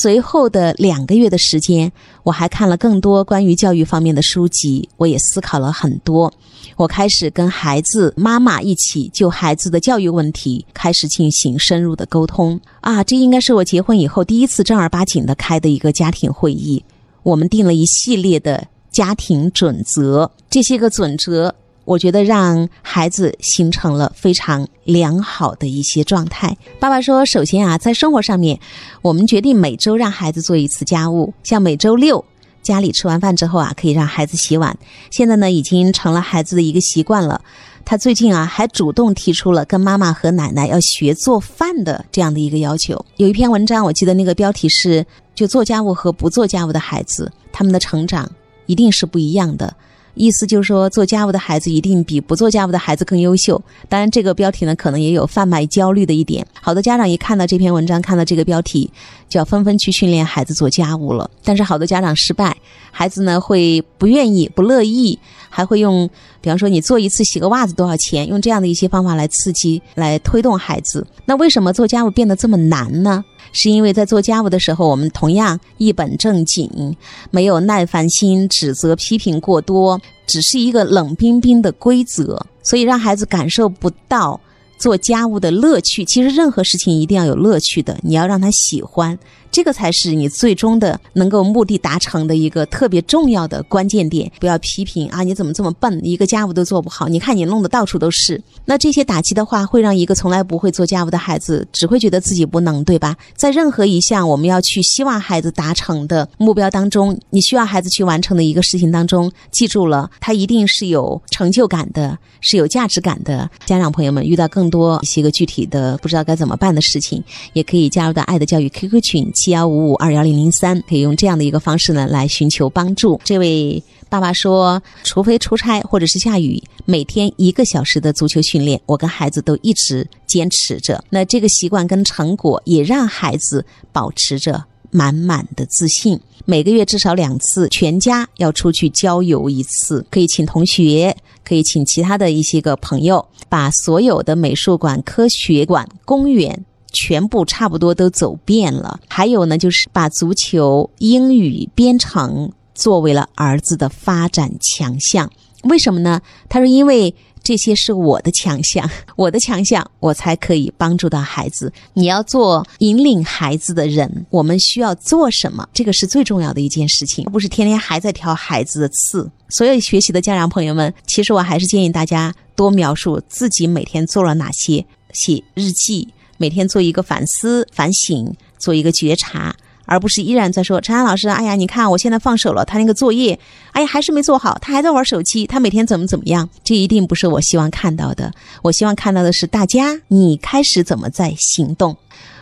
随后的两个月的时间，我还看了更多关于教育方面的书籍，我也思考了很多。我开始跟孩子妈妈一起就孩子的教育问题开始进行深入的沟通啊，这应该是我结婚以后第一次正儿八经的开的一个家庭会议。我们定了一系列的家庭准则，这些个准则。我觉得让孩子形成了非常良好的一些状态。爸爸说：“首先啊，在生活上面，我们决定每周让孩子做一次家务，像每周六家里吃完饭之后啊，可以让孩子洗碗。现在呢，已经成了孩子的一个习惯了。他最近啊，还主动提出了跟妈妈和奶奶要学做饭的这样的一个要求。有一篇文章，我记得那个标题是‘就做家务和不做家务的孩子，他们的成长一定是不一样的’。”意思就是说，做家务的孩子一定比不做家务的孩子更优秀。当然，这个标题呢，可能也有贩卖焦虑的一点。好多家长一看到这篇文章，看到这个标题，就要纷纷去训练孩子做家务了。但是，好多家长失败，孩子呢会不愿意、不乐意，还会用，比方说你做一次洗个袜子多少钱，用这样的一些方法来刺激、来推动孩子。那为什么做家务变得这么难呢？是因为在做家务的时候，我们同样一本正经，没有耐烦心、指责、批评过多，只是一个冷冰冰的规则，所以让孩子感受不到做家务的乐趣。其实任何事情一定要有乐趣的，你要让他喜欢。这个才是你最终的能够目的达成的一个特别重要的关键点。不要批评啊，你怎么这么笨，一个家务都做不好？你看你弄得到处都是。那这些打击的话，会让一个从来不会做家务的孩子，只会觉得自己不能，对吧？在任何一项我们要去希望孩子达成的目标当中，你需要孩子去完成的一个事情当中，记住了，他一定是有成就感的，是有价值感的。家长朋友们遇到更多一些个具体的不知道该怎么办的事情，也可以加入到爱的教育 QQ 群。七幺五五二幺零零三，可以用这样的一个方式呢来寻求帮助。这位爸爸说，除非出差或者是下雨，每天一个小时的足球训练，我跟孩子都一直坚持着。那这个习惯跟成果也让孩子保持着满满的自信。每个月至少两次，全家要出去郊游一次，可以请同学，可以请其他的一些个朋友，把所有的美术馆、科学馆、公园。全部差不多都走遍了，还有呢，就是把足球、英语、编程作为了儿子的发展强项。为什么呢？他说：“因为这些是 我的强项，我的强项，我才可以帮助到孩子。你要做引领孩子的人，我们需要做什么？这个是最重要的一件事情，不是天天还在挑孩子的刺。所有学习的家长朋友们，其实我还是建议大家多描述自己每天做了哪些，写日记。”每天做一个反思、反省，做一个觉察，而不是依然在说陈安老师，哎呀，你看我现在放手了，他那个作业，哎呀，还是没做好，他还在玩手机，他每天怎么怎么样？这一定不是我希望看到的。我希望看到的是大家，你开始怎么在行动？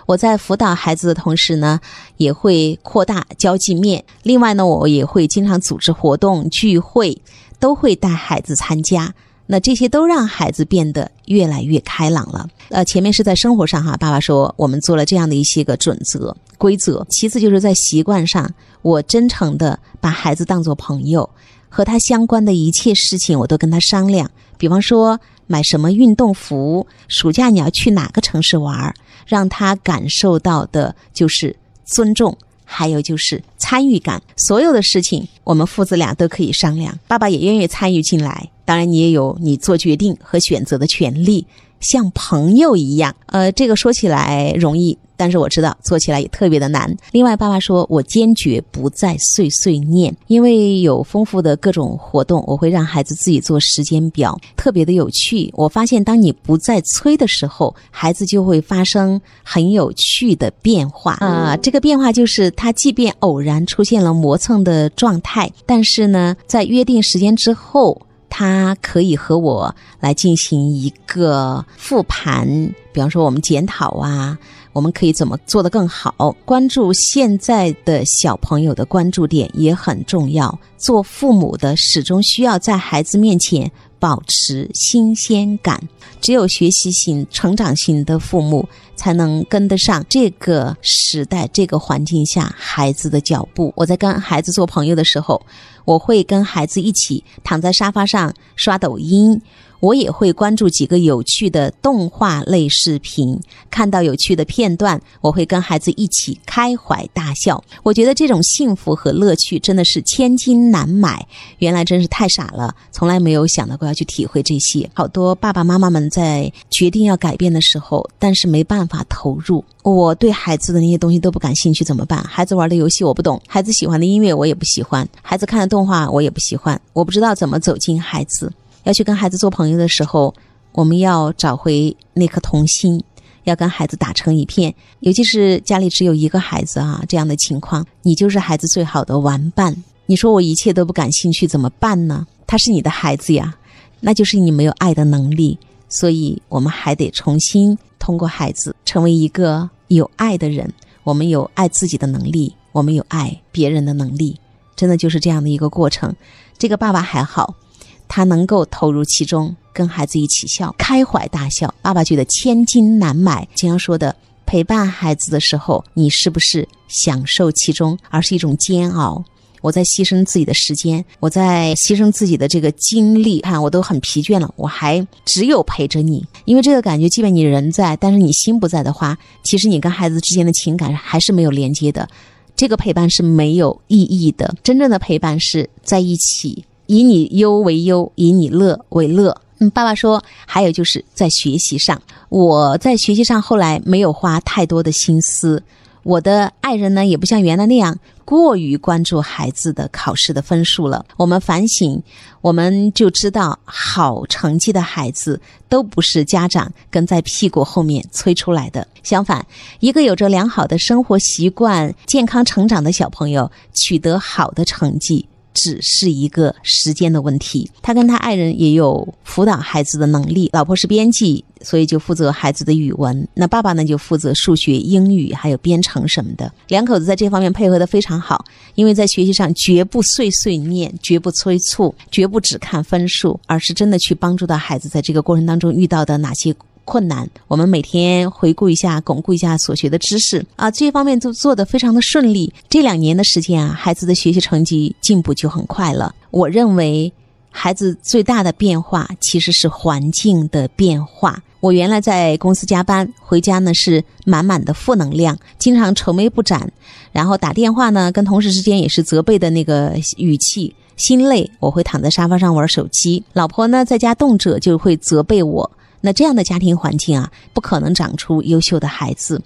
我在辅导孩子的同时呢，也会扩大交际面。另外呢，我也会经常组织活动、聚会，都会带孩子参加。那这些都让孩子变得越来越开朗了。呃，前面是在生活上哈，爸爸说我们做了这样的一些个准则规则。其次就是在习惯上，我真诚的把孩子当做朋友，和他相关的一切事情我都跟他商量。比方说买什么运动服，暑假你要去哪个城市玩，让他感受到的就是尊重。还有就是参与感，所有的事情我们父子俩都可以商量，爸爸也愿意参与进来。当然，你也有你做决定和选择的权利，像朋友一样。呃，这个说起来容易。但是我知道做起来也特别的难。另外，爸爸说我坚决不再碎碎念，因为有丰富的各种活动，我会让孩子自己做时间表，特别的有趣。我发现，当你不再催的时候，孩子就会发生很有趣的变化啊。这个变化就是，他即便偶然出现了磨蹭的状态，但是呢，在约定时间之后，他可以和我来进行一个复盘，比方说我们检讨啊。我们可以怎么做得更好？关注现在的小朋友的关注点也很重要。做父母的始终需要在孩子面前保持新鲜感。只有学习型、成长型的父母，才能跟得上这个时代、这个环境下孩子的脚步。我在跟孩子做朋友的时候。我会跟孩子一起躺在沙发上刷抖音。我也会关注几个有趣的动画类视频，看到有趣的片段，我会跟孩子一起开怀大笑。我觉得这种幸福和乐趣真的是千金难买。原来真是太傻了，从来没有想到过要去体会这些。好多爸爸妈妈们在决定要改变的时候，但是没办法投入。我对孩子的那些东西都不感兴趣，怎么办？孩子玩的游戏我不懂，孩子喜欢的音乐我也不喜欢，孩子看的动画我也不喜欢，我不知道怎么走进孩子。要去跟孩子做朋友的时候，我们要找回那颗童心，要跟孩子打成一片。尤其是家里只有一个孩子啊，这样的情况，你就是孩子最好的玩伴。你说我一切都不感兴趣，怎么办呢？他是你的孩子呀，那就是你没有爱的能力。所以，我们还得重新通过孩子成为一个有爱的人。我们有爱自己的能力，我们有爱别人的能力，真的就是这样的一个过程。这个爸爸还好。他能够投入其中，跟孩子一起笑，开怀大笑。爸爸觉得千金难买。经常说的，陪伴孩子的时候，你是不是享受其中，而是一种煎熬？我在牺牲自己的时间，我在牺牲自己的这个精力，看我都很疲倦了，我还只有陪着你。因为这个感觉，即便你人在，但是你心不在的话，其实你跟孩子之间的情感还是没有连接的。这个陪伴是没有意义的。真正的陪伴是在一起。以你忧为忧，以你乐为乐。嗯，爸爸说，还有就是在学习上，我在学习上后来没有花太多的心思。我的爱人呢，也不像原来那样过于关注孩子的考试的分数了。我们反省，我们就知道，好成绩的孩子都不是家长跟在屁股后面催出来的。相反，一个有着良好的生活习惯、健康成长的小朋友，取得好的成绩。只是一个时间的问题。他跟他爱人也有辅导孩子的能力。老婆是编辑，所以就负责孩子的语文。那爸爸呢，就负责数学、英语还有编程什么的。两口子在这方面配合的非常好，因为在学习上绝不碎碎念，绝不催促，绝不只看分数，而是真的去帮助到孩子在这个过程当中遇到的哪些。困难，我们每天回顾一下，巩固一下所学的知识啊，这方面都做得非常的顺利。这两年的时间啊，孩子的学习成绩进步就很快了。我认为，孩子最大的变化其实是环境的变化。我原来在公司加班，回家呢是满满的负能量，经常愁眉不展，然后打电话呢跟同事之间也是责备的那个语气，心累我会躺在沙发上玩手机，老婆呢在家动辄就会责备我。那这样的家庭环境啊，不可能长出优秀的孩子。